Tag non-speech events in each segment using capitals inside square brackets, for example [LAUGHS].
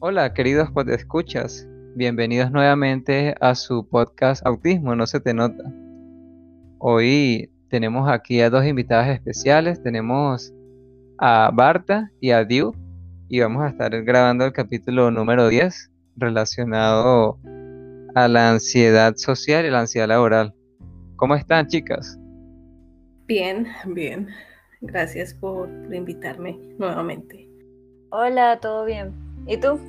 Hola, queridos escuchas. Bienvenidos nuevamente a su podcast Autismo, no se te nota. Hoy tenemos aquí a dos invitadas especiales. Tenemos a Barta y a Diu y vamos a estar grabando el capítulo número 10 relacionado a la ansiedad social y la ansiedad laboral. ¿Cómo están, chicas? Bien, bien. Gracias por invitarme nuevamente. Hola, ¿todo bien? ¿Y tú?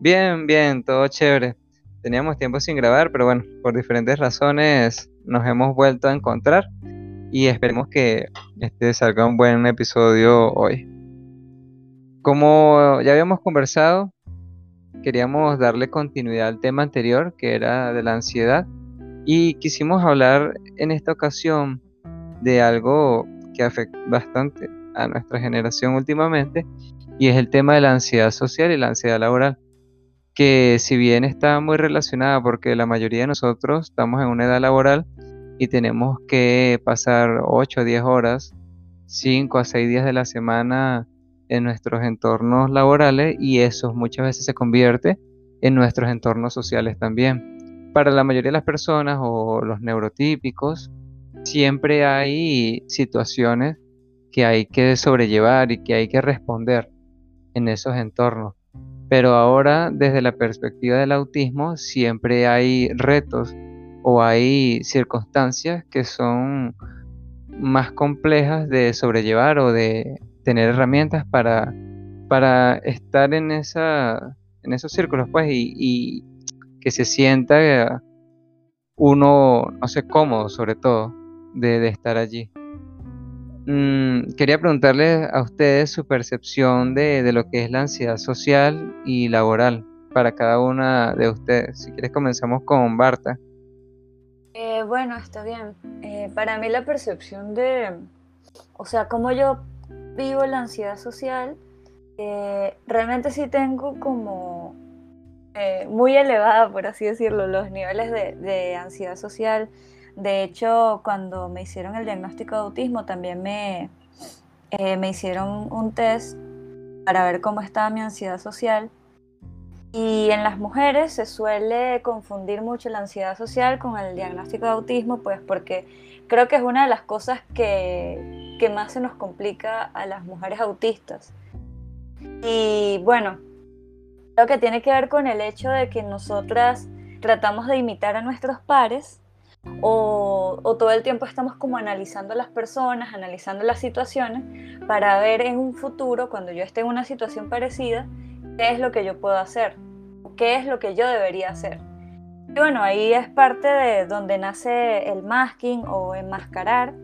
Bien, bien, todo chévere. Teníamos tiempo sin grabar, pero bueno, por diferentes razones nos hemos vuelto a encontrar y esperemos que este salga un buen episodio hoy. Como ya habíamos conversado, queríamos darle continuidad al tema anterior, que era de la ansiedad, y quisimos hablar en esta ocasión de algo que afecta bastante a nuestra generación últimamente, y es el tema de la ansiedad social y la ansiedad laboral, que si bien está muy relacionada porque la mayoría de nosotros estamos en una edad laboral y tenemos que pasar 8 o 10 horas, 5 a 6 días de la semana en nuestros entornos laborales y eso muchas veces se convierte en nuestros entornos sociales también. Para la mayoría de las personas o los neurotípicos, siempre hay situaciones que hay que sobrellevar y que hay que responder en esos entornos. Pero ahora, desde la perspectiva del autismo, siempre hay retos o hay circunstancias que son más complejas de sobrellevar o de tener herramientas para, para estar en, esa, en esos círculos, pues, y, que se sienta uno, no sé, cómodo sobre todo de estar allí. Mm, quería preguntarle a ustedes su percepción de, lo que es la ansiedad social y laboral para cada una de ustedes. Si quieres comenzamos con Barta. Eh, bueno, está bien. Eh, para mí la percepción de, o sea, cómo yo vivo la ansiedad social, eh, realmente sí tengo como muy elevada, por así decirlo, los niveles de ansiedad social de hecho, cuando me hicieron el diagnóstico de autismo, también me, eh, me hicieron un test para ver cómo estaba mi ansiedad social. Y en las mujeres se suele confundir mucho la ansiedad social con el diagnóstico de autismo, pues porque creo que es una de las cosas que, que más se nos complica a las mujeres autistas. Y bueno, creo que tiene que ver con el hecho de que nosotras tratamos de imitar a nuestros pares o, todo el tiempo estamos como analizando las personas, analizando las situaciones para ver en un futuro, cuando yo esté en una situación parecida, qué es lo que yo puedo hacer, qué es lo que yo debería hacer. Y bueno, ahí es parte de donde nace el masking o enmascarar,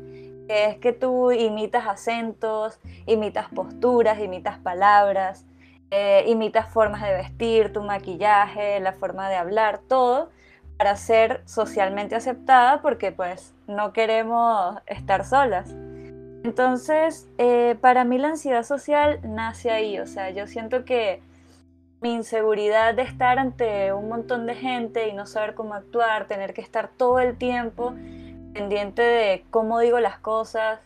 que es que tú imitas acentos, imitas posturas, imitas palabras, eh, imitas formas de vestir, tu maquillaje, la forma de hablar, todo para ser socialmente aceptada porque pues no queremos estar solas. Entonces, eh, para mí la ansiedad social nace ahí, o sea, yo siento que mi inseguridad de estar ante un montón de gente y no saber cómo actuar, tener que estar todo el tiempo pendiente de cómo digo las cosas,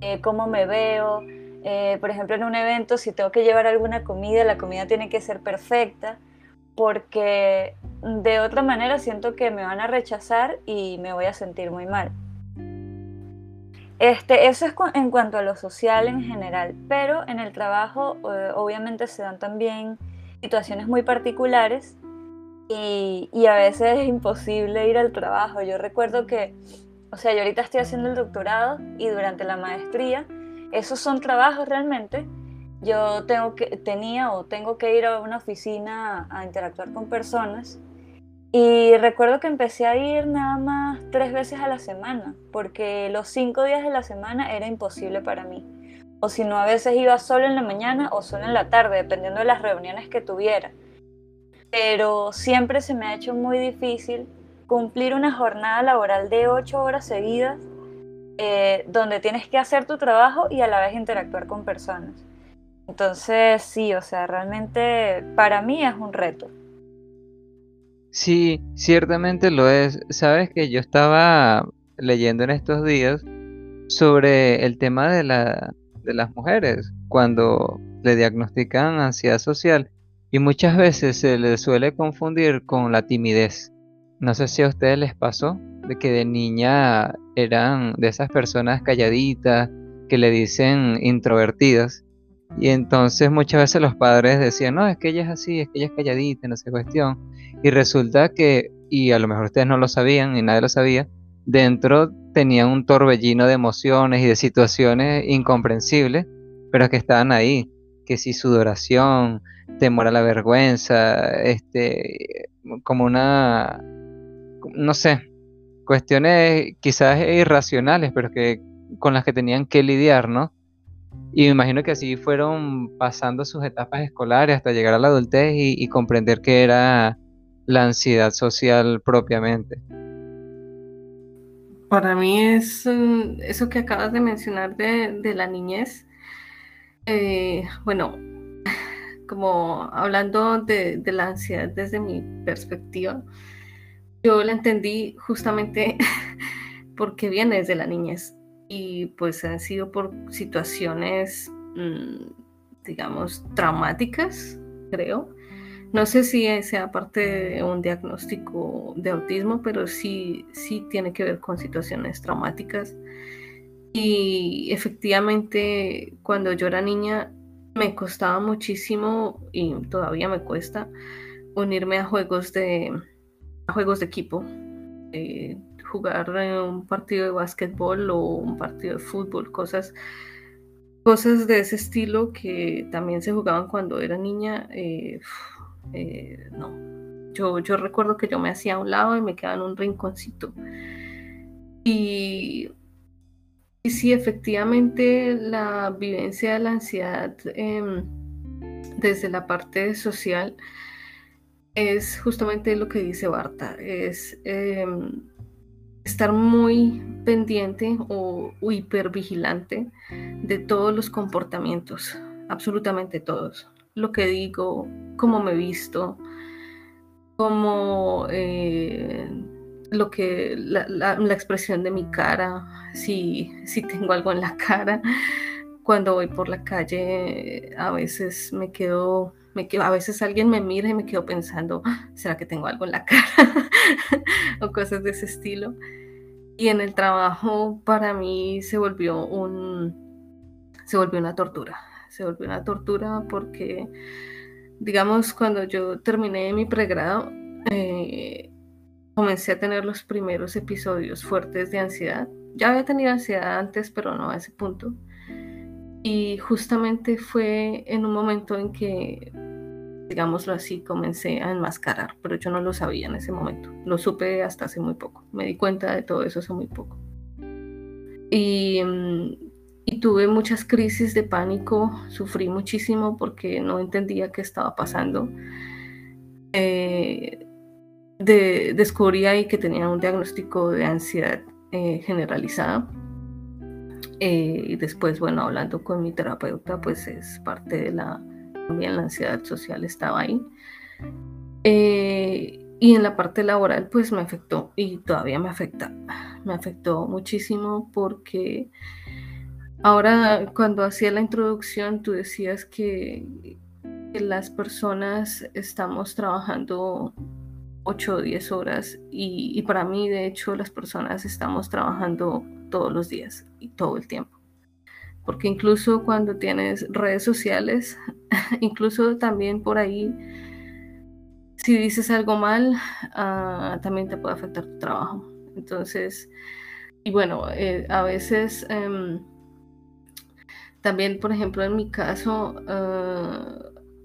eh, cómo me veo. Eh, por ejemplo, en un evento, si tengo que llevar alguna comida, la comida tiene que ser perfecta porque de otra manera siento que me van a rechazar y me voy a sentir muy mal. Este, eso es en cuanto a lo social en general, pero en el trabajo eh, obviamente se dan también situaciones muy particulares y, y, a veces es imposible ir al trabajo. Yo recuerdo que, o sea, yo ahorita estoy haciendo el doctorado y durante la maestría, esos son trabajos realmente yo tengo que, tenía o tengo que ir a una oficina a, interactuar con personas. Y recuerdo que empecé a ir nada más tres veces a la semana, porque los cinco días de la semana era imposible para mí. O si no, a veces iba solo en la mañana o solo en la tarde, dependiendo de las reuniones que tuviera. Pero siempre se me ha hecho muy difícil cumplir una jornada laboral de ocho horas seguidas, eh, donde tienes que hacer tu trabajo y a la vez interactuar con personas. Entonces, sí, o sea, realmente para mí es un reto. Sí, ciertamente lo es. Sabes que yo estaba leyendo en estos días sobre el tema de, la, de las mujeres cuando le diagnostican ansiedad social y muchas veces se le suele confundir con la timidez. No sé si a ustedes les pasó de que de niña eran de esas personas calladitas que le dicen introvertidas y entonces muchas veces los padres decían, no, es que ella es así, es que ella es calladita, no sé cuestión. Y resulta que, y a lo mejor ustedes no lo sabían y nadie lo sabía, dentro tenía un torbellino de emociones y de situaciones incomprensibles, pero que estaban ahí, que si sudoración, temor a la vergüenza, este, como una, no sé, cuestiones quizás irracionales, pero que con las que tenían que lidiar, ¿no? Y me imagino que así fueron pasando sus etapas escolares hasta llegar a la adultez y, comprender qué era la ansiedad social propiamente. Para mí es mm, eso que acabas de mencionar de, la niñez. Eh, bueno, [SIGHS] como hablando de, de, la ansiedad desde mi perspectiva, yo la entendí justamente [LAUGHS] porque viene desde la niñez y pues han sido por situaciones, mm, digamos, traumáticas, creo. No sé si sea parte de un diagnóstico de autismo, pero sí, sí tiene que ver con situaciones traumáticas. Y efectivamente, cuando yo era niña, me costaba muchísimo, y todavía me cuesta, unirme a juegos de, a juegos de equipo. Eh, jugar un partido de básquetbol o un partido de fútbol, cosas, cosas de ese estilo que también se jugaban cuando era niña. Eh, eh, no, yo, yo recuerdo que yo me hacía a un lado y me quedaba en un rinconcito. Y, y sí, efectivamente, la vivencia de la ansiedad em, desde la parte social es justamente lo que dice Barta, es em, estar muy pendiente o, hipervigilante de todos los comportamientos, absolutamente todos. Lo que digo, cómo me visto, cómo eh, lo que la, expresión de mi cara, si, si tengo algo en la cara. Cuando voy por la calle, a veces me quedo me quedo, a veces alguien me mira y me quedo pensando, ah, ¿será que tengo algo en la [LAUGHS] cara? o cosas de ese estilo. Y en el trabajo para mí se volvió un se volvió una tortura. Se volvió una tortura porque digamos cuando yo terminé mi pregrado eh, comencé a tener los primeros episodios fuertes de ansiedad. Ya había tenido ansiedad antes, pero no a ese punto. Y justamente fue en un momento en que digámoslo así, comencé a enmascarar, pero yo no lo sabía en ese momento. Lo supe hasta hace muy poco. Me di cuenta de todo eso hace muy poco. Y, mm, tuve muchas crisis de pánico, sufrí muchísimo porque no entendía qué estaba pasando. Eh, descubrí ahí que tenía un diagnóstico de ansiedad eh, generalizada. Eh, y después, bueno, hablando con mi terapeuta, pues es parte de la también la ansiedad social estaba ahí. Eh, y en la parte laboral pues me afectó y todavía me afecta. Me afectó muchísimo porque ahora cuando hacía la introducción tú decías que, las personas estamos trabajando 8 o 10 horas y, y para mí de hecho las personas estamos trabajando todos los días y todo el tiempo porque incluso cuando tienes redes sociales, [LAUGHS] incluso también por ahí, si dices algo mal, ah, también te puede afectar tu trabajo. Entonces, y bueno, eh, a veces em, también, por ejemplo, en mi caso, ah,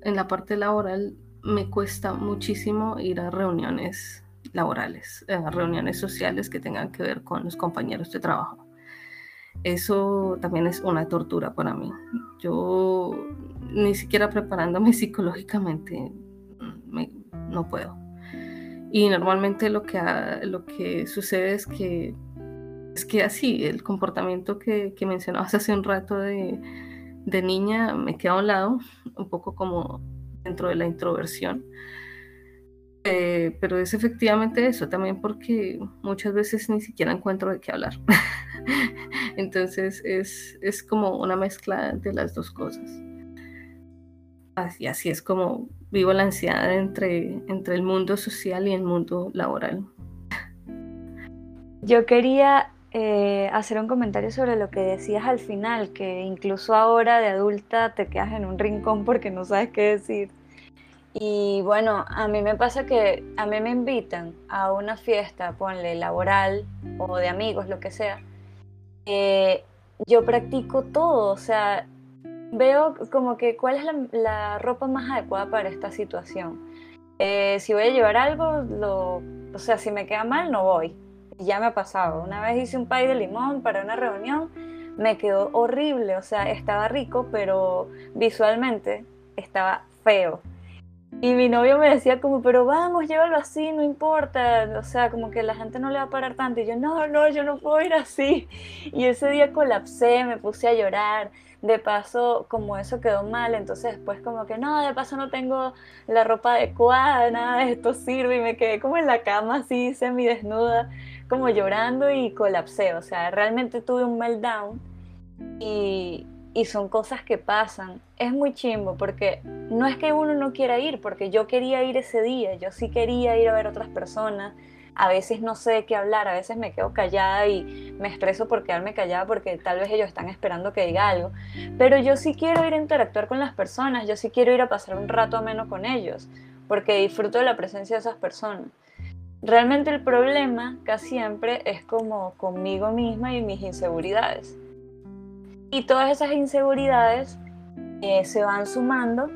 en la parte laboral, me cuesta muchísimo ir a reuniones laborales, a reuniones sociales que tengan que ver con los compañeros de trabajo eso también es una tortura para mí. Yo ni siquiera preparándome [LAUGHS] psicológicamente mm, no puedo. Y normalmente lo que, lo que sucede es que es que así, el comportamiento que, que mencionabas [LAUGHS] hace un rato de, de, niña me queda a un lado, un poco como dentro de la introversión. Eh, pero es efectivamente eso, también porque muchas veces ni siquiera encuentro de qué hablar. [LAUGHS] Entonces es, como una mezcla de las dos cosas. Así, así es como vivo la ansiedad entre, entre el mundo social y el mundo laboral. Yo quería eh, hacer un comentario sobre lo que decías al final, que incluso ahora de adulta te quedas en un rincón porque no sabes qué decir. Y bueno, a mí me pasa que a mí me invitan a una fiesta, ponle laboral o de amigos, lo que sea. Eh, yo practico todo, o sea, veo como que cuál es la, ropa más adecuada para esta situación. Eh, si voy a llevar algo, lo, o sea, si me queda mal, no voy. Ya me ha pasado. Una vez hice un pay de limón para una reunión, me quedó horrible, o sea, estaba rico, pero visualmente estaba feo. Y mi novio me decía como, pero vamos, llévalo así, no importa. O sea, como que la gente no le va a parar tanto. Y yo, no, no, yo no puedo ir así. [LAUGHS] Y ese día colapsé, me puse a llorar. De paso, como eso quedó mal, entonces después como que, no, de paso no tengo la ropa adecuada, nada de esto sirve. Y me quedé como en la cama así, semidesnuda, como llorando y colapsé. O sea, realmente tuve un meltdown. Y, y son cosas que pasan. Es muy chimbo porque no es que uno no quiera ir, porque yo quería ir ese día, yo sí quería ir a ver otras personas. A veces no sé qué hablar, a veces me quedo callada y me estreso por quedarme callada porque tal vez ellos están esperando que diga algo. Pero yo sí quiero ir a interactuar con las personas, yo sí quiero ir a pasar un rato ameno con ellos, porque disfruto de la presencia de esas personas. Realmente el problema casi siempre es como conmigo misma y mis inseguridades. Y todas esas inseguridades se van sumando,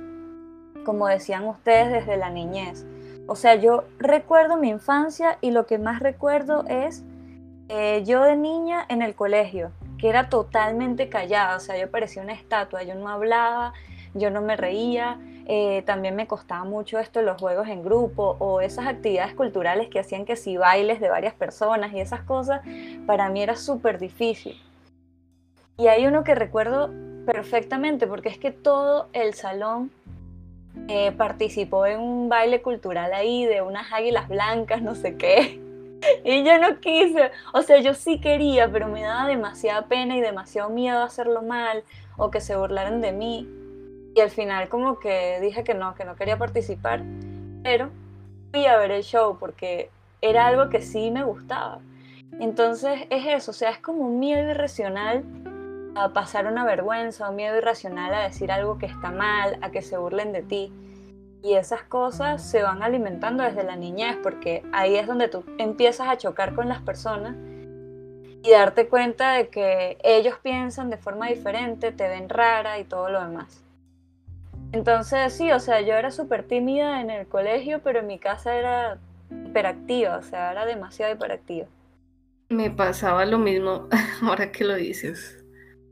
como decían ustedes, desde la niñez. O sea, yo recuerdo mi infancia y lo que más recuerdo es eh, yo de niña en el colegio, que era totalmente callada, o sea, yo parecía una estatua, yo no hablaba, yo no me reía, eh, también me costaba mucho esto, los juegos en grupo o esas actividades culturales que hacían que si bailes de varias personas y esas cosas, para mí era súper difícil. Y hay uno que recuerdo perfectamente porque es que todo el salón eh, participó en un baile cultural ahí de unas águilas blancas, no sé qué. [LAUGHS] Y yo no quise, o sea, yo sí quería, pero me daba demasiada pena y demasiado miedo a hacerlo mal o que se burlaran de mí. Y al final como que dije que no, que no quería participar, pero fui a ver el show porque era algo que sí me gustaba. Entonces es eso, o sea, es como un miedo irracional a pasar una vergüenza o miedo irracional a decir algo que está mal, a que se burlen de ti. Y esas cosas se van alimentando desde la niñez, porque ahí es donde tú empiezas a chocar con las personas y darte cuenta de que ellos piensan de forma diferente, te ven rara y todo lo demás. Entonces sí, o sea, yo era súper tímida en el colegio, pero en mi casa era hiperactiva, o sea, era demasiado hiperactiva. Me pasaba lo mismo [LAUGHS] ahora que lo dices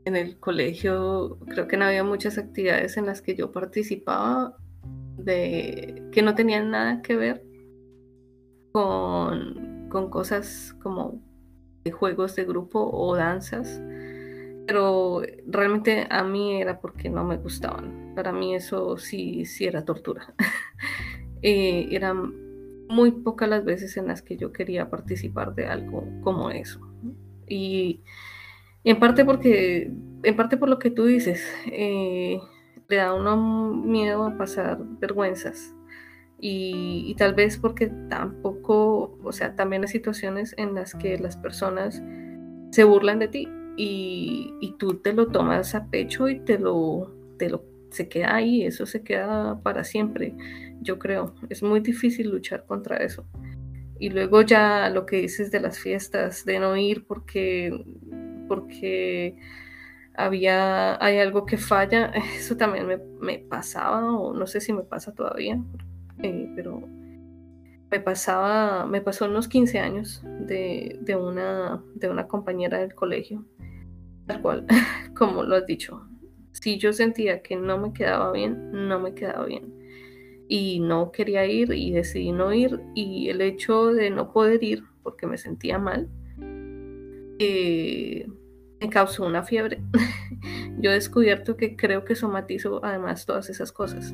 en el colegio creo que no había muchas actividades en las que yo participaba de que no tenían nada que ver con, con cosas como juegos de grupo o danzas pero realmente a mí era porque no me gustaban. Para mí eso sí sí era tortura. [LAUGHS] Eh, eran muy pocas las veces en las que yo quería participar de algo como eso y en parte porque, en parte por lo que tú dices, eh, le da uno miedo a pasar vergüenzas. Y, tal vez porque tampoco, o sea, también hay situaciones en las que las personas se burlan de ti y, y tú te lo tomas a pecho y te lo, te lo, se queda ahí, eso se queda para siempre, yo creo. Es muy difícil luchar contra eso. Y luego ya lo que dices de las fiestas, de no ir porque porque había, hay algo que falla, [LAUGHS] eso también me, pasaba, o no sé si me pasa todavía, eh, pero me pasaba, me pasó unos 15 años de, una, de una compañera del colegio, tal cual, [LAUGHS] como lo has dicho, si yo sentía que no me quedaba bien, no me quedaba bien. Y no quería ir y decidí no ir y el hecho de no poder ir porque me sentía mal, eh, me causó una fiebre. [LAUGHS] Yo he descubierto que creo que somatizo además todas esas cosas.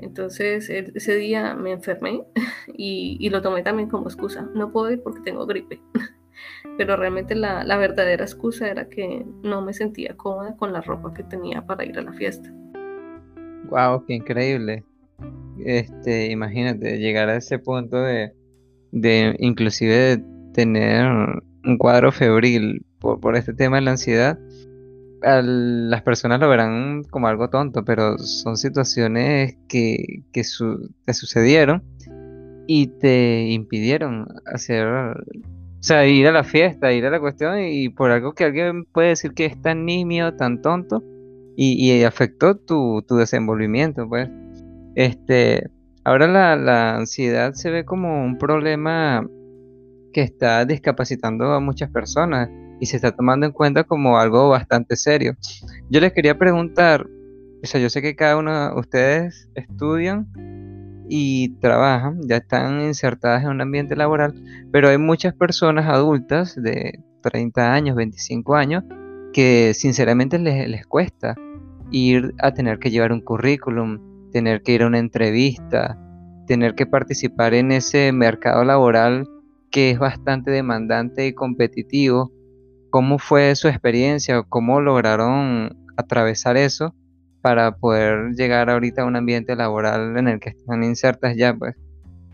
Entonces e, ese día me enfermé [LAUGHS] y, lo tomé también como excusa. No puedo ir porque tengo gripe. [LAUGHS] Pero realmente la, la verdadera excusa era que no me sentía cómoda con la ropa que tenía para ir a la fiesta. ¡Wow! ¡Qué increíble! este, imagínate, llegar a ese punto de, de inclusive tener un cuadro febril por, este tema de la ansiedad, las personas lo verán como algo tonto, pero son situaciones que, que te sucedieron y te impidieron hacer, o sea, ir a la fiesta, ir a la cuestión y por algo que alguien puede decir que es tan nimio, tan tonto y, afectó tu, tu, desenvolvimiento, pues. Este, ahora la, la ansiedad se ve como un problema que está discapacitando a muchas personas y se está tomando en cuenta como algo bastante serio. Yo les quería preguntar, o sea, yo sé que cada uno de ustedes estudian y trabajan, ya están insertadas en un ambiente laboral, pero hay muchas personas adultas de 30 años, 25 años, que sinceramente les, les cuesta ir a tener que llevar un currículum, tener que ir a una entrevista, tener que participar en ese mercado laboral que es bastante demandante y competitivo ¿Cómo fue su experiencia? ¿Cómo lograron atravesar eso para poder llegar ahorita a un ambiente laboral en el que están insertas ya? Pues?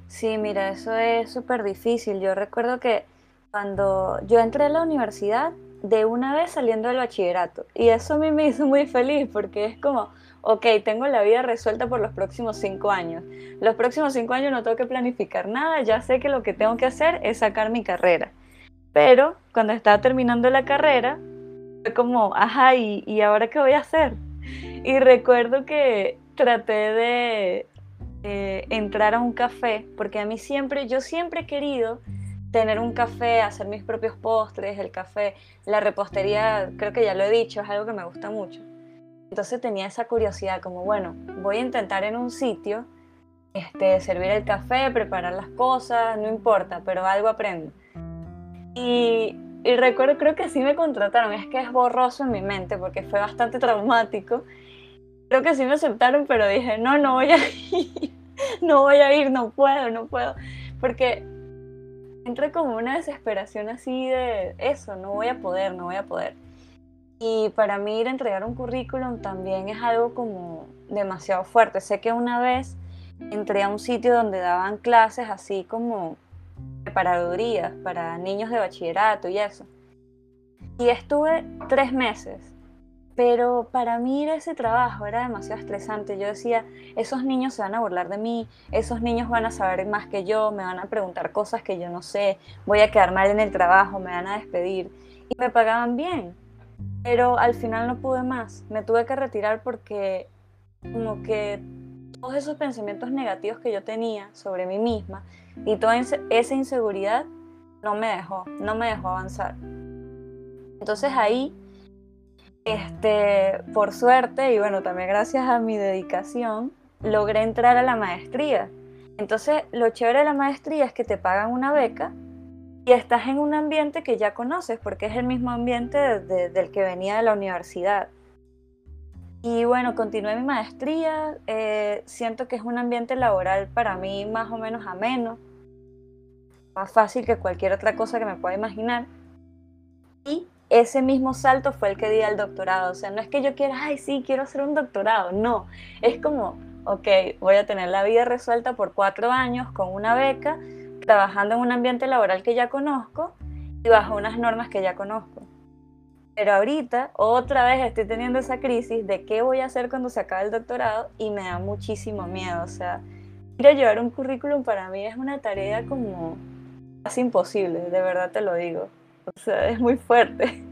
Sí, mira, eso es súper difícil. Yo recuerdo que cuando yo entré a la universidad, de una vez saliendo del bachillerato, y eso a mí me hizo muy feliz porque es como, ok, tengo la vida resuelta por los próximos cinco años. Los próximos cinco años no tengo que planificar nada, ya sé que lo que tengo que hacer es sacar mi carrera. Pero cuando estaba terminando la carrera, fue como, ajá, ¿y, ahora qué voy a hacer? Y recuerdo que traté de entrar a un café, porque a mí siempre, yo siempre he querido tener un café, hacer mis propios postres, el café, la repostería, creo que ya lo he dicho, es algo que me gusta mucho. Entonces tenía esa curiosidad, como bueno, voy a intentar en un sitio este, servir el café, preparar las cosas, no importa, pero algo aprendo. Y, recuerdo, creo que así me contrataron, es que es borroso en mi mente porque fue bastante traumático. Creo que sí me aceptaron, pero dije, no, no voy a [LAUGHS] ir, no voy a ir, no puedo, no puedo. Porque entré como una desesperación así de eso, no voy a poder, no voy a poder. Y para mí ir a entregar un currículum también es algo como demasiado fuerte. Sé que una vez entré a un sitio donde daban clases así como preparadurías para niños de bachillerato y eso. Y estuve tres meses, pero para mí ese trabajo era demasiado estresante. Yo decía, esos niños se van a burlar de mí, esos niños van a saber más que yo, me van a preguntar cosas que yo no sé, voy a quedar mal en el trabajo, me van a despedir. Y me pagaban bien, pero al final no pude más. Me tuve que retirar porque como que todos esos pensamientos negativos que yo tenía sobre mí misma y toda esa inseguridad no me dejó, no me dejó avanzar. Entonces ahí, este, por suerte y bueno, también gracias a mi dedicación, logré entrar a la maestría. Entonces, lo chévere de la maestría es que te pagan una beca y estás en un ambiente que ya conoces, porque es el mismo ambiente del que venía de la universidad. Y bueno, continué mi maestría, eh, siento que es un ambiente laboral para mí más o menos ameno, más fácil que cualquier otra cosa que me pueda imaginar. Y ese mismo salto fue el que di al doctorado. O sea, no es que yo quiera, ay, sí, quiero hacer un doctorado. No, es como, ok, voy a tener la vida resuelta por cuatro años con una beca, trabajando en un ambiente laboral que ya conozco y bajo unas normas que ya conozco. Pero ahorita, otra vez estoy teniendo esa crisis de qué voy a hacer cuando se acabe el doctorado y me da muchísimo miedo. O sea, ir a llevar un currículum para mí es una tarea como es imposible, de verdad te lo digo. O sea, es muy fuerte.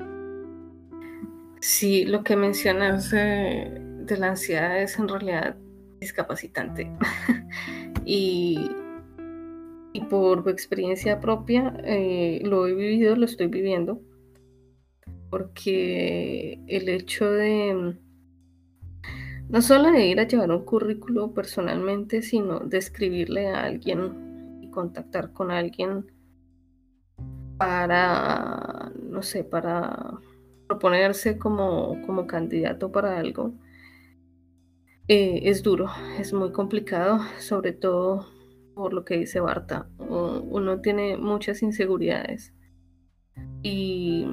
Sí, lo que mencionas de la ansiedad es en realidad discapacitante. [LAUGHS] y, y, por experiencia propia eh, lo he vivido, lo estoy viviendo. Porque el hecho de no solo de ir a llevar un currículo personalmente, sino de escribirle a alguien y contactar con alguien para, no sé, para proponerse como, como candidato para algo, eh, es duro, es muy complicado, sobre todo por lo que dice Barta. Uno tiene muchas inseguridades. Y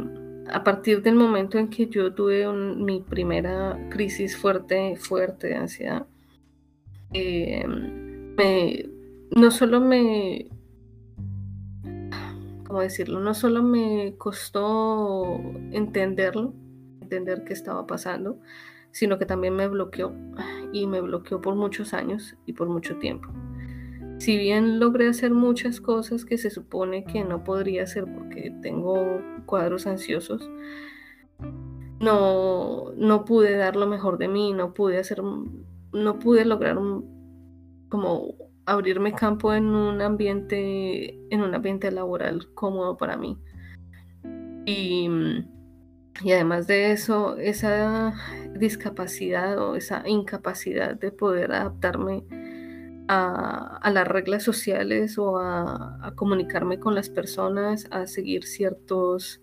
a partir del momento en que yo tuve mi primera crisis fuerte, fuerte de ansiedad, eh, me, no solo me, ¿cómo decirlo? No solo me costó entenderlo, entender qué estaba pasando, sino que también me bloqueó y me bloqueó por muchos años y por mucho tiempo. Si bien logré hacer muchas cosas que se supone que no podría hacer porque tengo cuadros ansiosos, no, no pude dar lo mejor de mí, no pude hacer, no pude lograr como abrirme campo en un ambiente, en un ambiente laboral cómodo para mí. Y, y además de eso, esa discapacidad o esa incapacidad de poder adaptarme a, las reglas sociales o a, comunicarme con las personas, a seguir ciertos,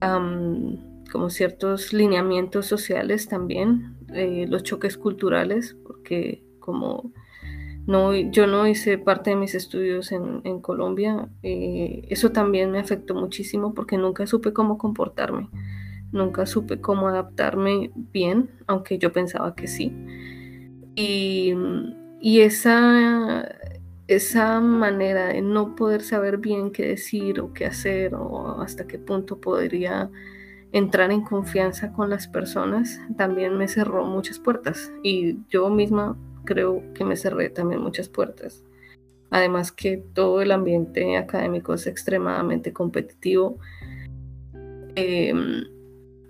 como ciertos lineamientos sociales también, eh, los choques culturales, porque como no, yo no hice parte de mis estudios en, Colombia, eh, eso también me afectó muchísimo porque nunca supe cómo comportarme, nunca supe cómo adaptarme bien, aunque yo pensaba que sí. Y, y esa, esa manera de no poder saber bien qué decir o qué hacer o hasta qué punto podría entrar en confianza con las personas también me cerró muchas puertas y yo misma creo que me cerré también muchas puertas. Además que todo el ambiente académico es extremadamente competitivo. Em,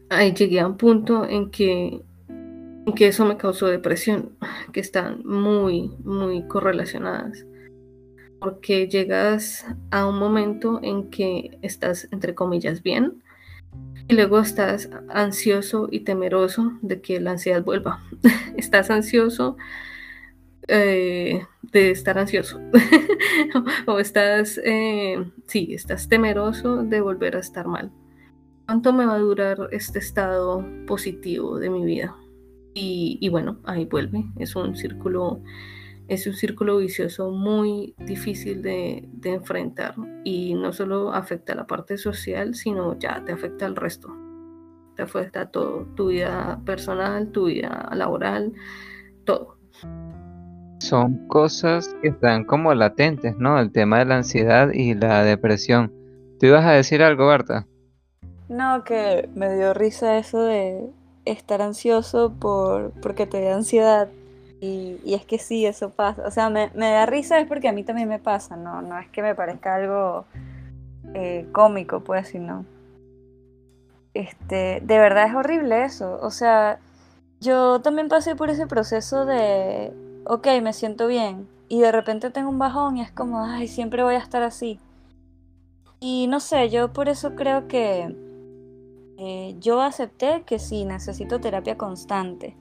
ahí llegué a un punto en que, que eso me causó depresión, [SIGHS] que están muy, muy correlacionadas. Porque llegas a un momento en que estás, entre comillas, bien, y luego estás ansioso y temeroso de que la ansiedad vuelva. [LAUGHS] estás ansioso eh, de estar ansioso [LAUGHS] o estás, eh, sí, estás temeroso de volver a estar mal. ¿Cuánto me va a durar este estado positivo de mi vida? Y, bueno, ahí vuelve. Es un círculo, es un círculo vicioso muy difícil de, de enfrentar y no solo afecta a la parte social, sino ya te afecta al resto. Te afecta todo, tu vida personal, tu vida laboral, todo. Son cosas que están como latentes, ¿no? El tema de la ansiedad y la depresión. ¿Tú ibas a decir algo, Berta? No, que me dio risa eso de estar ansioso por porque te da ansiedad. Y, es que sí, eso pasa. O sea, me, da risa es porque a mí también me pasa, no, no es que me parezca algo eh, cómico, pues, sino. Este, de verdad es horrible eso. O sea, yo también pasé por ese proceso de ok, me siento bien, y de repente tengo un bajón y es como, ay, siempre voy a estar así. Y no sé, yo por eso creo que eh, yo acepté que sí, necesito terapia constante.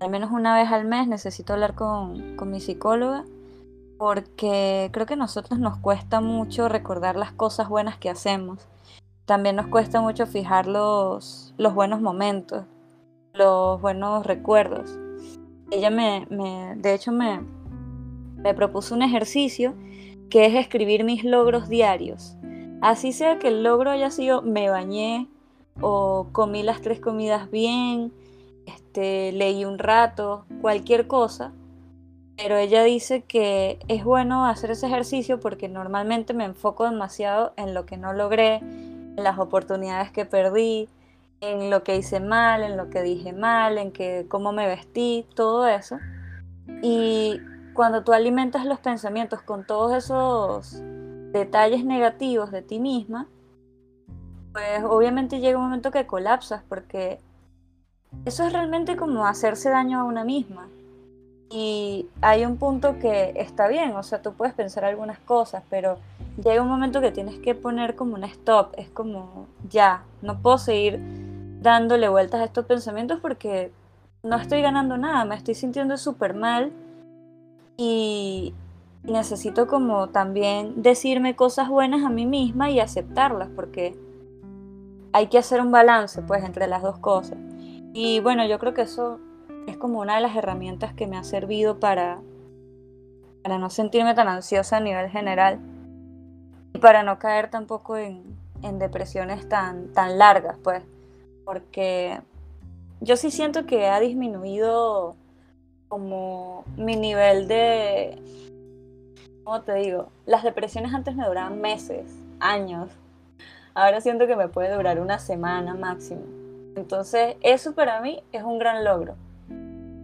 Al menos una vez al mes necesito hablar con, con mi psicóloga porque creo que a nosotros nos cuesta mucho recordar las cosas buenas que hacemos. También nos cuesta mucho fijar los, los buenos momentos, los buenos recuerdos ella me, de hecho me, me propuso un ejercicio que es escribir mis logros diarios. Así sea que el logro haya sido me bañé o comí las tres comidas bien, este, leí un rato, cualquier cosa. Pero ella dice que es bueno hacer ese ejercicio porque normalmente me enfoco demasiado en lo que no logré, en las oportunidades que perdí, en lo que hice mal, en lo que dije mal, en que cómo me vestí, todo eso. Y cuando tú alimentas los pensamientos con todos esos detalles negativos de ti misma, pues obviamente llega un momento que colapsas porque eso es realmente como hacerse daño a una misma. Y hay un punto que está bien, o sea, tú puedes pensar algunas cosas, pero llega un momento que tienes que poner como un stop, es como, ya, no puedo seguir dándole vueltas a estos pensamientos porque no estoy ganando nada, me estoy sintiendo súper mal y necesito como también decirme cosas buenas a mí misma y aceptarlas porque hay que hacer un balance pues entre las dos cosas. Y bueno, yo creo que eso es como una de las herramientas que me ha servido para, para no sentirme tan ansiosa a nivel general y para no caer tampoco en, en depresiones tan, tan largas pues porque yo sí siento que ha disminuido como mi nivel de, ¿cómo te digo? Las depresiones antes me duraban meses, años. Ahora siento que me puede durar una semana máximo. Entonces, eso para mí es un gran logro.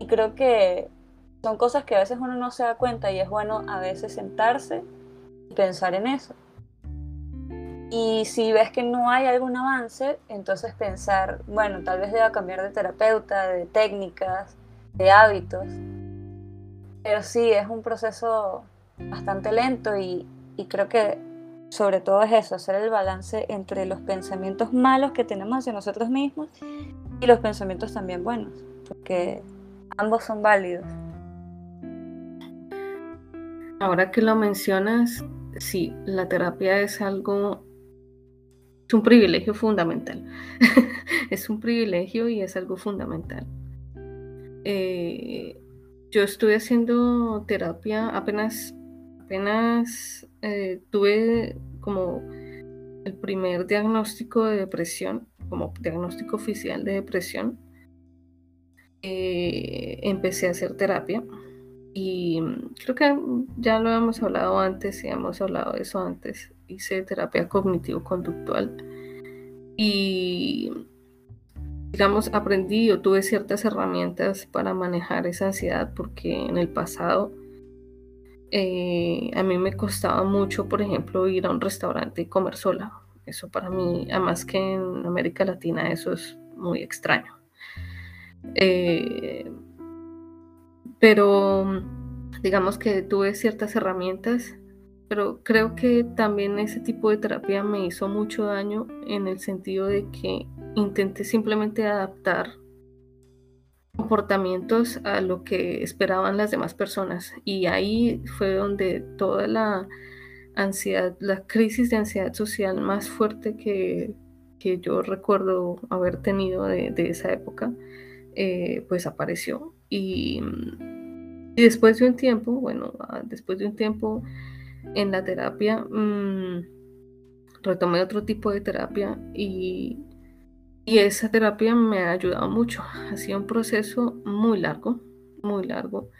Y creo que son cosas que a veces uno no se da cuenta y es bueno a veces sentarse y pensar en eso. Y si ves que no hay algún avance, entonces pensar, bueno, tal vez deba cambiar de terapeuta, de técnicas, de hábitos. Pero sí, es un proceso bastante lento y, y creo que sobre todo es eso, hacer el balance entre los pensamientos malos que tenemos hacia nosotros mismos y los pensamientos también buenos, porque ambos son válidos. Ahora que lo mencionas, sí, la terapia es algo, es un privilegio fundamental. [LAUGHS] es un privilegio y es algo fundamental. Eh, yo estuve haciendo terapia apenas, apenas eh, tuve como el primer diagnóstico de depresión, como diagnóstico oficial de depresión. Eh, empecé a hacer terapia y creo que ya lo hemos hablado antes y hemos hablado de eso antes. Hice terapia cognitivo-conductual y digamos, aprendí o tuve ciertas herramientas para manejar esa ansiedad porque en el pasado eh, a mí me costaba mucho, por ejemplo, ir a un restaurante y comer sola. Eso para mí, además que en América Latina, eso es muy extraño. Eh, pero digamos que tuve ciertas herramientas, pero creo que también ese tipo de terapia me hizo mucho daño en el sentido de que intenté simplemente adaptar comportamientos a lo que esperaban las demás personas. Y ahí fue donde toda la ansiedad, la crisis de ansiedad social más fuerte que, yo recuerdo haber tenido de, esa época, eh, pues apareció. Y, y, después de un tiempo, bueno, ah, después de un tiempo en la terapia, mm, retomé otro tipo de terapia y y esa terapia me ha ayudado mucho. Ha sido un proceso muy largo, muy largo,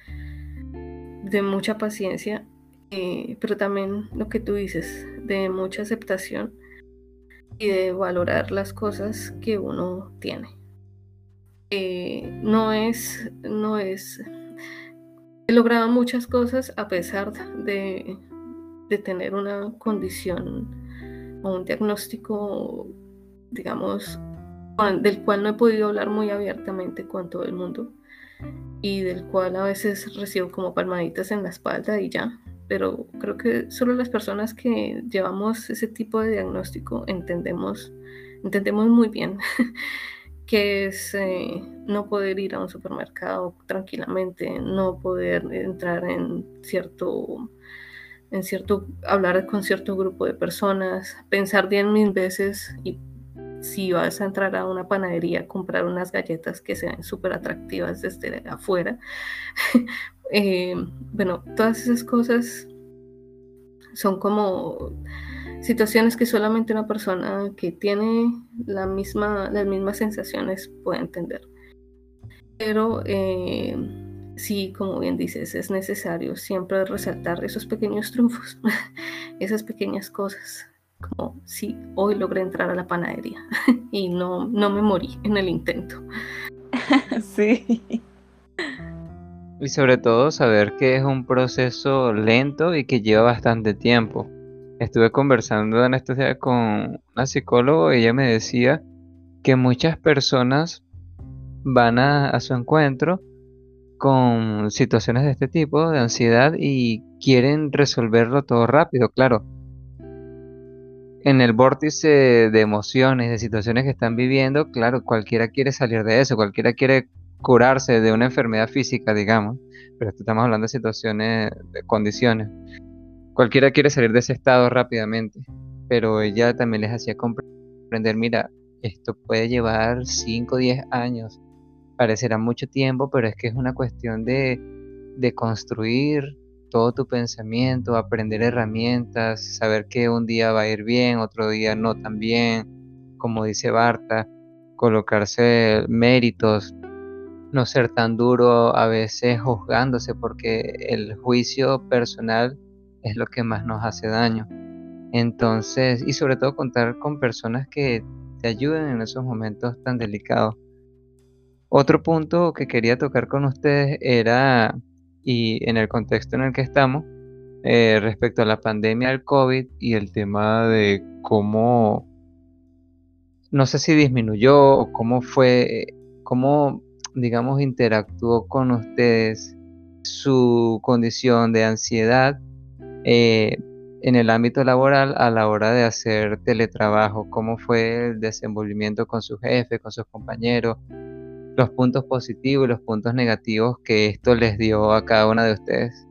de mucha paciencia, eh, pero también lo que tú dices, de mucha aceptación y de valorar las cosas que uno tiene. Eh, no es, no es, he logrado muchas cosas a pesar de, de tener una condición o un diagnóstico, digamos, del cual no he podido hablar muy abiertamente con todo el mundo y del cual a veces recibo como palmaditas en la espalda y ya. Pero creo que solo las personas que llevamos ese tipo de diagnóstico entendemos, entendemos muy bien [LAUGHS] que es eh, no poder ir a un supermercado tranquilamente, no poder entrar en cierto, en cierto, hablar con cierto grupo de personas, pensar diez mil veces y si vas a entrar a una panadería a comprar unas galletas que se ven súper atractivas desde afuera, [LAUGHS] eh, bueno, todas esas cosas son como situaciones que solamente una persona que tiene la misma, las mismas sensaciones puede entender. Pero eh, sí, como bien dices, es necesario siempre resaltar esos pequeños triunfos, [LAUGHS] esas pequeñas cosas como si hoy logré entrar a la panadería [LAUGHS] y no, no me morí en el intento. [LAUGHS] sí. Y sobre todo saber que es un proceso lento y que lleva bastante tiempo. Estuve conversando en estos días con una psicóloga y ella me decía que muchas personas van a, a su encuentro con situaciones de este tipo, de ansiedad, y quieren resolverlo todo rápido. Claro, en el vórtice de emociones, de situaciones que están viviendo, claro, cualquiera quiere salir de eso, cualquiera quiere curarse de una enfermedad física, digamos, pero estamos hablando de situaciones, de condiciones. Cualquiera quiere salir de ese estado rápidamente, pero ella también les hacía comprender, mira, esto puede llevar 5 o 10 años, parecerá mucho tiempo, pero es que es una cuestión de, de construir todo tu pensamiento, aprender herramientas, saber que un día va a ir bien, otro día no tan bien, como dice Barta, colocarse méritos no ser tan duro a veces juzgándose porque el juicio personal es lo que más nos hace daño. Entonces, y sobre todo contar con personas que te ayuden en esos momentos tan delicados. Otro punto que quería tocar con ustedes era, y en el contexto en el que estamos, eh, respecto a la pandemia del COVID y el tema de cómo, no sé si disminuyó o cómo fue, cómo, digamos, interactuó con ustedes su condición de ansiedad eh, en el ámbito laboral a la hora de hacer teletrabajo, cómo fue el desenvolvimiento con su jefe, con sus compañeros, los puntos positivos y los puntos negativos que esto les dio a cada una de ustedes.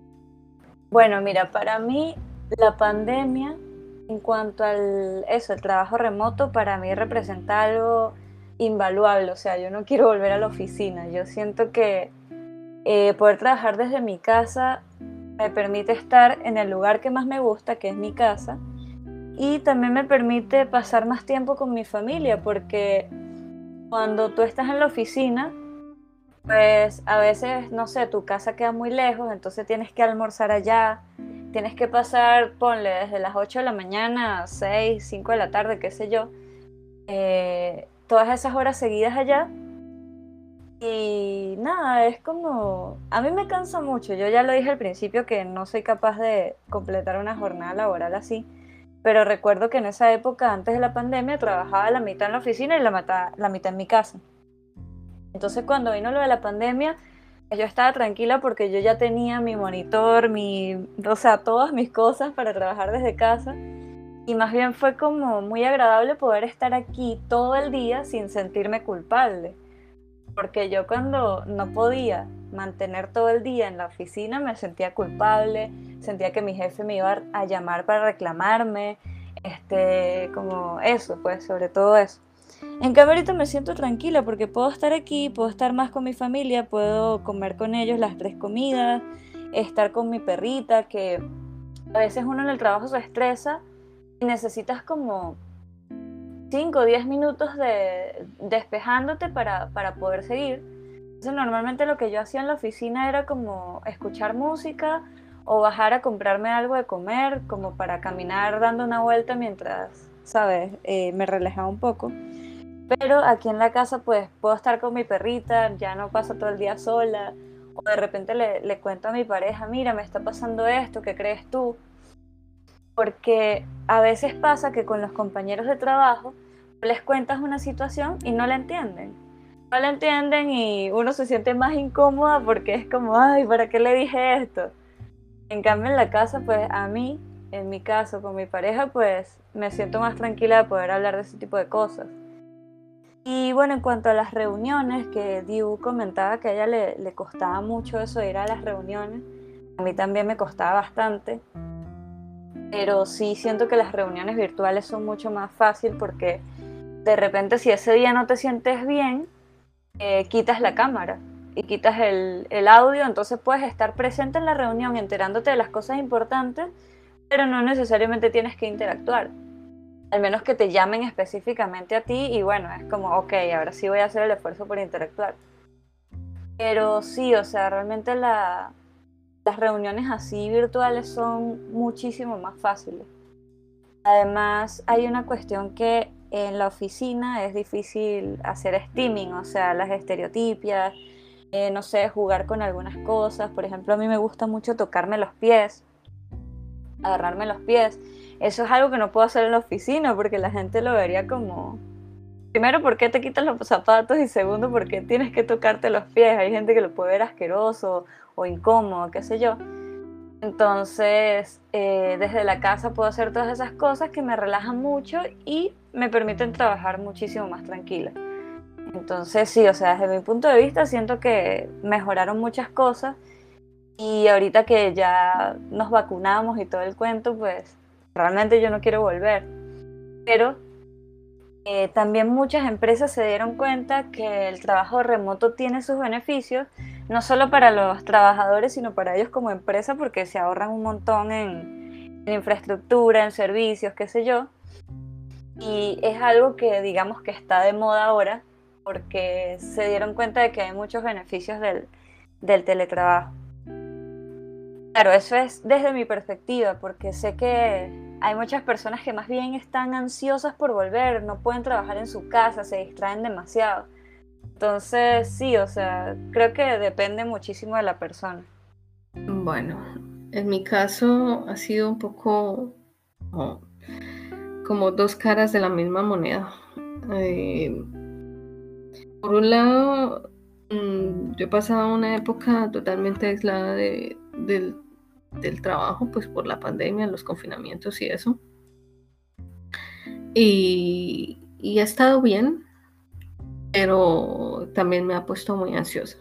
Bueno, mira, para mí la pandemia, en cuanto al eso, el trabajo remoto, para mí representa algo invaluable. O sea, yo no quiero volver a la oficina. Yo siento que eh, poder trabajar desde mi casa me permite estar en el lugar que más me gusta, que es mi casa, y también me permite pasar más tiempo con mi familia, porque cuando tú estás en la oficina, pues a veces, no sé, tu casa queda muy lejos, entonces tienes que almorzar allá, tienes que pasar, ponle, desde las 8 de la mañana, 6, 5 de la tarde, qué sé yo, eh, todas esas horas seguidas allá. Y nada, es como, a mí me cansa mucho, yo ya lo dije al principio que no soy capaz de completar una jornada laboral así, pero recuerdo que en esa época, antes de la pandemia, trabajaba la mitad en la oficina y la, la mitad en mi casa. Entonces cuando vino lo de la pandemia, yo estaba tranquila porque yo ya tenía mi monitor, mi, o sea, todas mis cosas para trabajar desde casa. Y más bien fue como muy agradable poder estar aquí todo el día sin sentirme culpable. Porque yo cuando no podía mantener todo el día en la oficina me sentía culpable, sentía que mi jefe me iba a llamar para reclamarme, este, como eso, pues sobre todo eso. En cambio ahorita me siento tranquila porque puedo estar aquí, puedo estar más con mi familia, puedo comer con ellos las tres comidas, estar con mi perrita, que a veces uno en el trabajo se estresa y necesitas como 5 o 10 minutos de despejándote para, para poder seguir. Entonces normalmente lo que yo hacía en la oficina era como escuchar música o bajar a comprarme algo de comer, como para caminar dando una vuelta mientras, ¿sabes? Eh, me relajaba un poco. Pero aquí en la casa pues puedo estar con mi perrita, ya no paso todo el día sola, o de repente le, le cuento a mi pareja, mira, me está pasando esto, ¿qué crees tú? Porque a veces pasa que con los compañeros de trabajo les cuentas una situación y no la entienden. No la entienden y uno se siente más incómoda porque es como, ay, ¿para qué le dije esto? En cambio en la casa, pues a mí, en mi caso, con mi pareja, pues me siento más tranquila de poder hablar de ese tipo de cosas. Y bueno, en cuanto a las reuniones, que Diu comentaba que a ella le, costaba mucho eso de ir a las reuniones, a mí también me costaba bastante, pero sí siento que las reuniones virtuales son mucho más fácil porque de repente si ese día no te sientes bien, eh, quitas la cámara y quitas el, el, audio, entonces puedes estar presente en la reunión enterándote de las cosas importantes, pero no necesariamente tienes que interactuar al menos que te llamen específicamente a ti y bueno, es como, ok, ahora sí voy a hacer el esfuerzo por interactuar. Pero sí, o sea, realmente la, las reuniones así virtuales son muchísimo más fáciles. Además, hay una cuestión que en la oficina es difícil hacer steaming, o sea, las estereotipias, eh, no sé, jugar con algunas cosas. Por ejemplo, a mí me gusta mucho tocarme los pies, agarrarme los pies eso es algo que no puedo hacer en la oficina porque la gente lo vería como... Primero, ¿por qué te quitas los zapatos? Y segundo, ¿por qué tienes que tocarte los pies? Hay gente que lo puede ver asqueroso o incómodo, qué sé yo. Entonces, eh, desde la casa puedo hacer todas esas cosas que me relajan mucho y me permiten trabajar muchísimo más tranquila. Entonces, sí, o sea, desde mi punto de vista siento que mejoraron muchas cosas y ahorita que ya nos vacunamos y todo el cuento, pues realmente yo no quiero volver. Pero eh, también muchas empresas se dieron cuenta que el trabajo remoto tiene sus beneficios, no solo para los trabajadores, sino para ellos como empresa, porque se ahorran un montón en, en infraestructura, en servicios, qué sé yo. Y es algo que digamos que está de moda ahora, porque se dieron cuenta de que hay muchos beneficios del, del teletrabajo. Claro, eso es desde mi perspectiva, porque sé que hay muchas personas que más bien están ansiosas por volver, no pueden trabajar en su casa, se distraen demasiado. Entonces, sí, o sea, creo que depende muchísimo de la persona. Bueno, en mi caso ha sido un poco como, dos caras de la misma moneda. Eh, por un lado, mm, yo he pasado una época totalmente aislada de, del, trabajo, pues por la pandemia, los confinamientos y eso. Y, y ha estado bien, pero también me ha puesto muy ansiosa.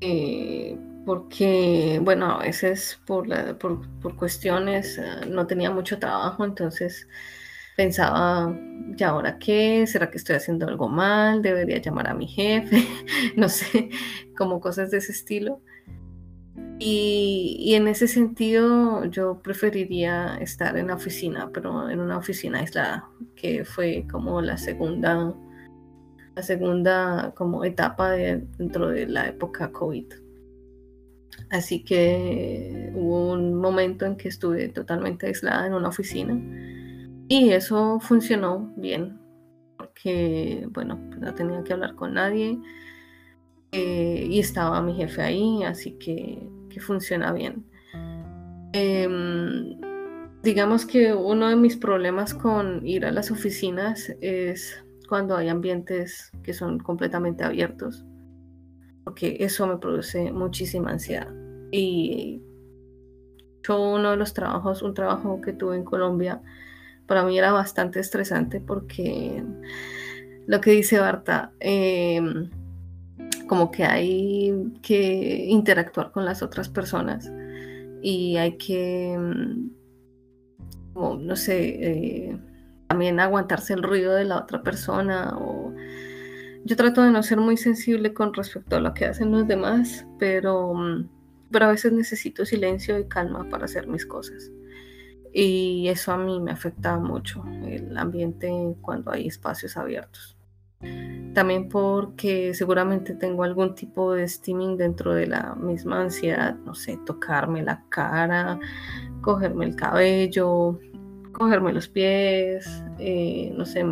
Eh, porque, bueno, a veces por, la, por, por cuestiones eh, no tenía mucho trabajo, entonces pensaba, ¿y ahora qué? ¿Será que estoy haciendo algo mal? ¿Debería llamar a mi jefe? [LAUGHS] no sé, como cosas de ese estilo. Y, y, en ese sentido yo preferiría estar en la oficina, pero en una oficina aislada, que fue como la segunda, la segunda como etapa dentro de la época COVID. Así que hubo un momento en que estuve totalmente aislada en una oficina y eso funcionó bien, porque, bueno, pues no tenía que hablar con nadie eh, y estaba mi jefe ahí, así que, funciona bien. Em, digamos que uno de mis problemas con ir a las oficinas es cuando hay ambientes que son completamente abiertos, porque eso me produce muchísima ansiedad. Y yo uno de los trabajos, un trabajo que tuve en Colombia, para mí era bastante estresante porque lo que dice Barta, em, como que hay que interactuar con las otras personas y hay que, em, no sé, eh, también aguantarse el ruido de la otra persona o yo trato de no ser muy sensible con respecto a lo que hacen los demás, pero em, pero a veces necesito silencio y calma para hacer mis cosas. Y eso a mí me afecta mucho, el ambiente cuando hay espacios abiertos. También porque seguramente tengo algún tipo de steaming dentro de la misma ansiedad, no sé, tocarme la cara, cogerme el cabello, cogerme los pies, eh, no sé,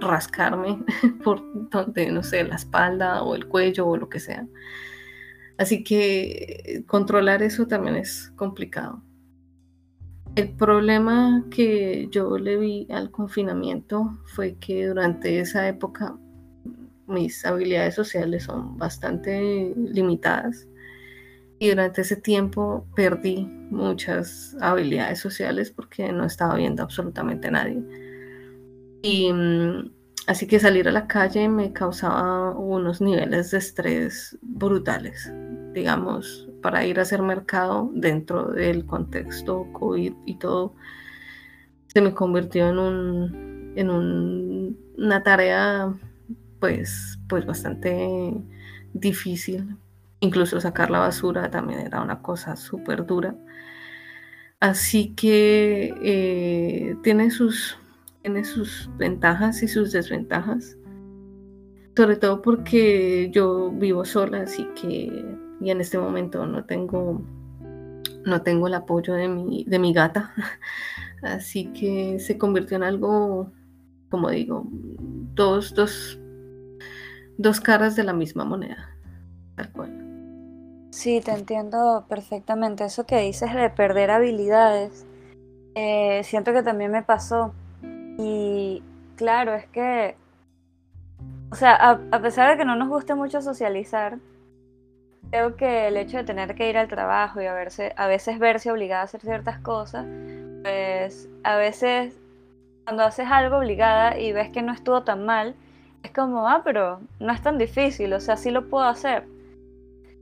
rascarme [LAUGHS] por donde, no sé, la espalda o el cuello o lo que sea. Así que controlar eso también es complicado. El problema que yo le vi al confinamiento fue que durante esa época mis habilidades sociales son bastante limitadas y durante ese tiempo perdí muchas habilidades sociales porque no estaba viendo absolutamente a nadie. Y mm, Así que salir a la calle me causaba unos niveles de estrés brutales, digamos, para ir a hacer mercado dentro del contexto COVID y todo, se me convirtió en, un, en una tarea pues, pues bastante difícil. Incluso sacar la basura también era una cosa súper dura. Así que eh, tiene sus tiene sus ventajas y sus desventajas. Sobre todo porque yo vivo sola, así que y en este momento no tengo no tengo el apoyo de mi, de mi gata. [LAUGHS] Así que se convirtió en algo, como digo, dos, dos, dos caras de la misma moneda. Tal cual. Sí, te entiendo perfectamente. Eso que dices de perder habilidades, eh, siento que también me pasó. Y claro, es que, o sea, a, pesar de que no nos guste mucho socializar, creo que el hecho de tener que ir al trabajo y a, a veces verse obligada a hacer ciertas cosas, pues a veces cuando haces algo obligada y ves que no estuvo tan mal, es como, ah, pero no es tan difícil, o sea, sí lo puedo hacer.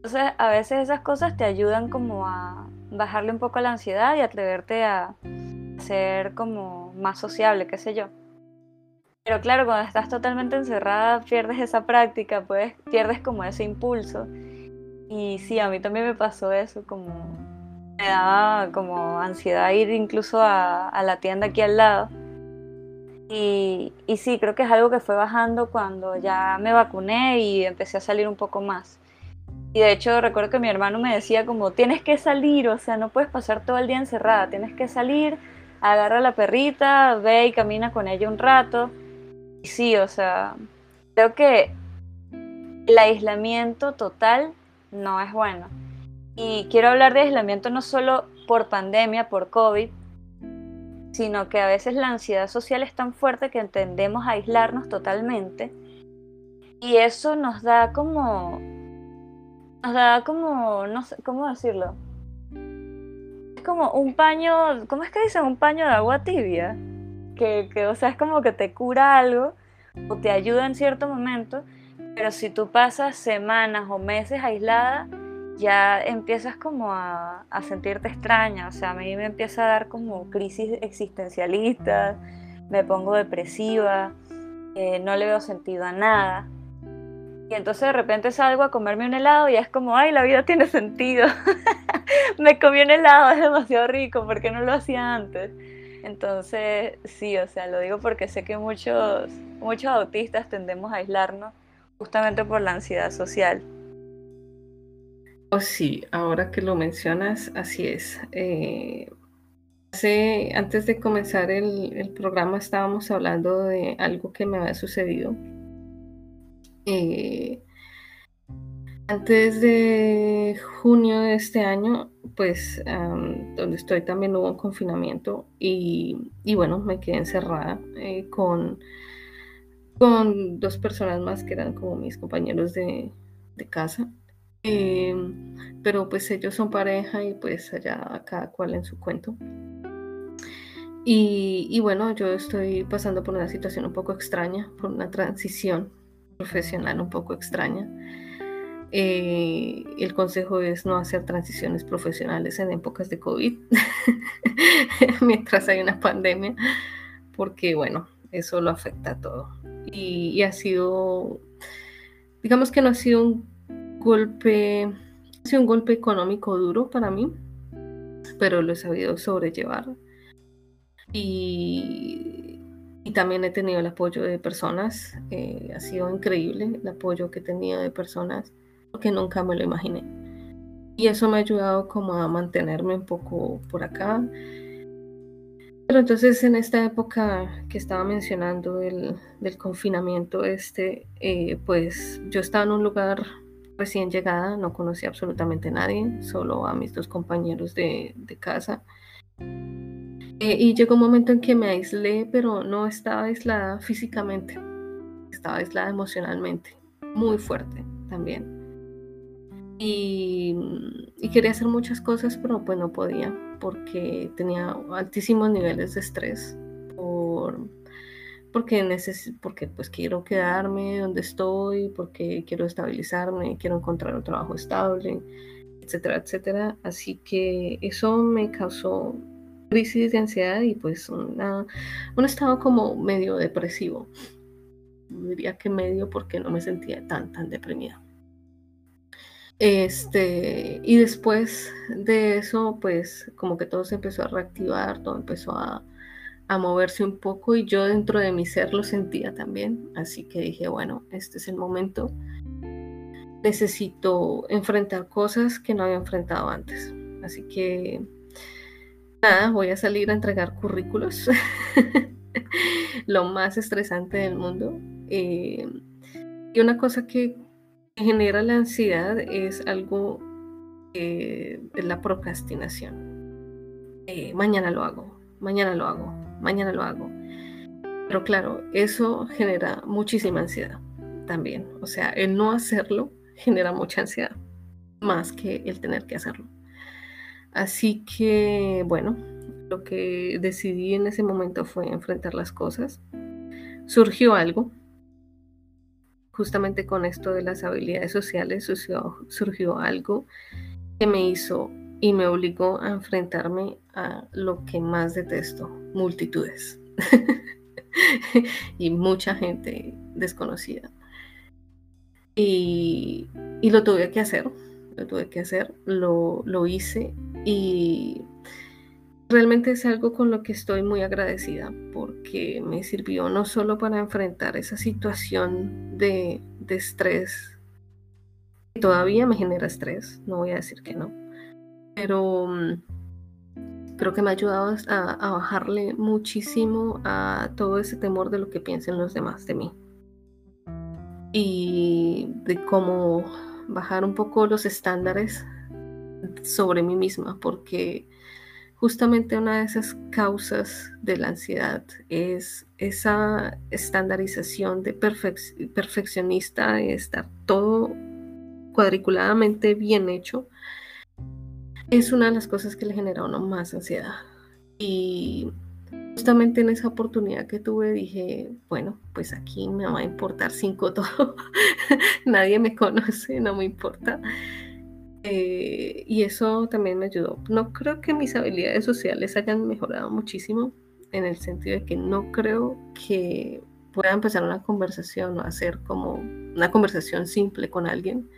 Entonces, a veces esas cosas te ayudan como a bajarle un poco la ansiedad y atreverte a ser como más sociable, qué sé yo. Pero claro, cuando estás totalmente encerrada, pierdes esa práctica, pues pierdes como ese impulso. Y sí, a mí también me pasó eso, como me daba como ansiedad ir incluso a, la tienda aquí al lado. Y, y sí, creo que es algo que fue bajando cuando ya me vacuné y empecé a salir un poco más. Y de hecho recuerdo que mi hermano me decía como, tienes que salir, o sea, no puedes pasar todo el día encerrada, tienes que salir, agarra a la perrita, ve y camina con ella un rato. Y sí, o sea, creo que el aislamiento total no es bueno. Y quiero hablar de aislamiento no solo por pandemia, por COVID, sino que a veces la ansiedad social es tan fuerte que entendemos aislarnos totalmente y eso nos da como nos da como no sé cómo decirlo es como un paño cómo es que dicen un paño de agua tibia que o sea es como que te cura algo o te ayuda en cierto momento pero si tú pasas semanas o meses aislada ya empiezas como a, sentirte extraña, o sea, a mí me empieza a dar como crisis existencialistas, me pongo depresiva, eh, no le veo sentido a nada. Y entonces de repente salgo a comerme un helado y es como, ay, la vida tiene sentido. [LAUGHS] me comí un helado, es demasiado rico, ¿por qué no lo hacía antes? Entonces, sí, o sea, lo digo porque sé que muchos, muchos autistas tendemos a aislarnos justamente por la ansiedad social. Oh, sí, ahora que lo mencionas, así es. Eh, antes de comenzar el, programa estábamos hablando de algo que me había sucedido. Eh, antes de junio de este año, pues donde estoy también hubo un confinamiento y, bueno, me quedé encerrada eh, con, con dos personas más que eran como mis compañeros de, de casa. Em, pero pues ellos son pareja y pues allá cada cual en su cuento. Y, bueno, yo estoy pasando por una situación un poco extraña, por una transición profesional un poco extraña. Eh, el consejo es no hacer transiciones profesionales en épocas de COVID, [LAUGHS] mientras hay una pandemia, porque bueno, eso lo afecta a todo. Y, ha sido, digamos que no ha sido un golpe, ha sido un golpe económico duro para mí, pero lo he sabido sobrellevar. Y, y también he tenido el apoyo de personas, eh, ha sido increíble el apoyo que he tenido de personas, porque nunca me lo imaginé. Y eso me ha ayudado como a mantenerme un poco por acá. Pero entonces en esta época que estaba mencionando del, confinamiento este, eh, pues yo estaba en un lugar recién llegada, no conocía absolutamente a nadie, solo a mis dos compañeros de, casa. Eh, y llegó un momento en que me aislé, pero no estaba aislada físicamente, estaba aislada emocionalmente, muy fuerte también. Y, quería hacer muchas cosas, pero pues no podía, porque tenía altísimos niveles de estrés por porque, porque pues quiero quedarme donde estoy, porque quiero estabilizarme, quiero encontrar un trabajo estable, etcétera, etcétera. Así que eso me causó crisis de ansiedad y pues una, un estado como medio depresivo. Diría que medio porque no me sentía tan, tan deprimida. Este, y después de eso, pues como que todo se empezó a reactivar, todo empezó a, a moverse un poco y yo dentro de mi ser lo sentía también. Así que dije, bueno, este es el momento. Necesito enfrentar cosas que no había enfrentado antes. Así que nada, voy a salir a entregar currículos. [LAUGHS] lo más estresante del mundo. Eh, y una cosa que genera la ansiedad es algo, eh, la procrastinación. Eh, mañana lo hago, mañana lo hago, mañana lo hago. Pero claro, eso genera muchísima ansiedad también. O sea, el no hacerlo genera mucha ansiedad, más que el tener que hacerlo. Así que, bueno, lo que decidí en ese momento fue enfrentar las cosas. Surgió algo, justamente con esto de las habilidades sociales, surgió, surgió algo que me hizo y me obligó a enfrentarme a lo que más detesto, multitudes [LAUGHS] y mucha gente desconocida. Y, lo tuve que hacer, lo tuve que hacer, lo, hice y, realmente es algo con lo que estoy muy agradecida porque me sirvió no solo para enfrentar esa situación de, estrés que todavía me genera estrés, no voy a decir que no, pero mm, creo que me ha ayudado a, a bajarle muchísimo a todo ese temor de lo que piensen los demás de mí y de cómo bajar un poco los estándares sobre mí misma, porque justamente una de esas causas de la ansiedad es esa estandarización de perfeccionista, de estar todo cuadriculadamente bien hecho, es una de las cosas que le genera a uno más ansiedad. Y justamente en esa oportunidad que tuve dije, bueno, pues aquí me va a importar cinco todo, [LAUGHS] nadie me conoce, no me importa. Eh, y eso también me ayudó. No creo que mis habilidades sociales hayan mejorado muchísimo, en el sentido de que no creo que pueda empezar una conversación o hacer como una conversación simple con alguien,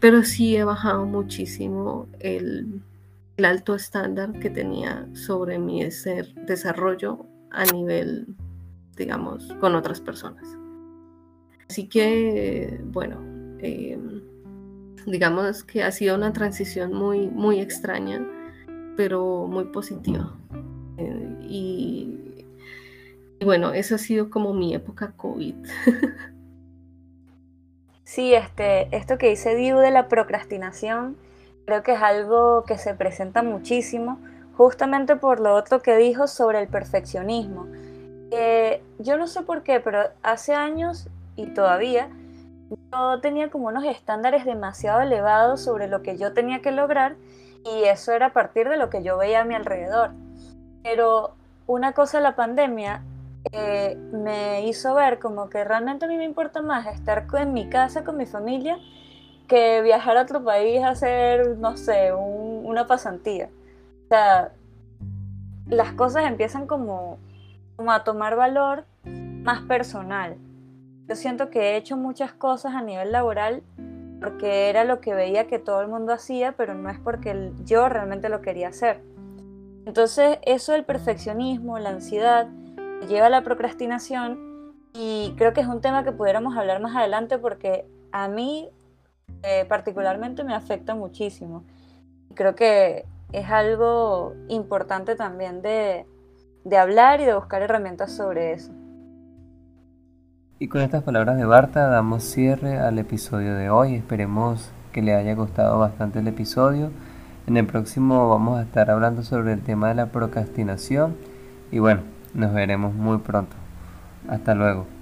pero sí he bajado muchísimo el, el alto estándar que tenía sobre mi desarrollo a nivel, digamos, con otras personas. Así que, bueno, eh, digamos que ha sido una transición muy, muy extraña, pero muy positiva. Eh, y, bueno, eso ha sido como mi época COVID. [LAUGHS] sí, este, esto que dice Diu de la procrastinación, creo que es algo que se presenta muchísimo, justamente por lo otro que dijo sobre el perfeccionismo. yo no sé por qué, pero hace años y todavía yo tenía como unos estándares demasiado elevados sobre lo que yo tenía que lograr y eso era a partir de lo que yo veía a mi alrededor. Pero una cosa, la pandemia eh, me hizo ver como que realmente a mí me importa más estar en mi casa con mi familia que viajar a otro país a hacer, no sé, una pasantía. O sea, las cosas empiezan como, como a tomar valor más personal. Yo siento que he hecho muchas cosas a nivel laboral porque era lo que veía que todo el mundo hacía, pero no es porque yo realmente lo quería hacer. Entonces, eso del perfeccionismo, la ansiedad, lleva a la procrastinación y creo que es un tema que pudiéramos hablar más adelante porque a mí eh, particularmente me afecta muchísimo. Creo que es algo importante también de hablar y de buscar herramientas sobre eso. Y con estas palabras de Barta damos cierre al episodio de hoy. Esperemos que le haya gustado bastante el episodio. En el próximo vamos a estar hablando sobre el tema de la procrastinación. Y bueno, nos veremos muy pronto. Hasta luego.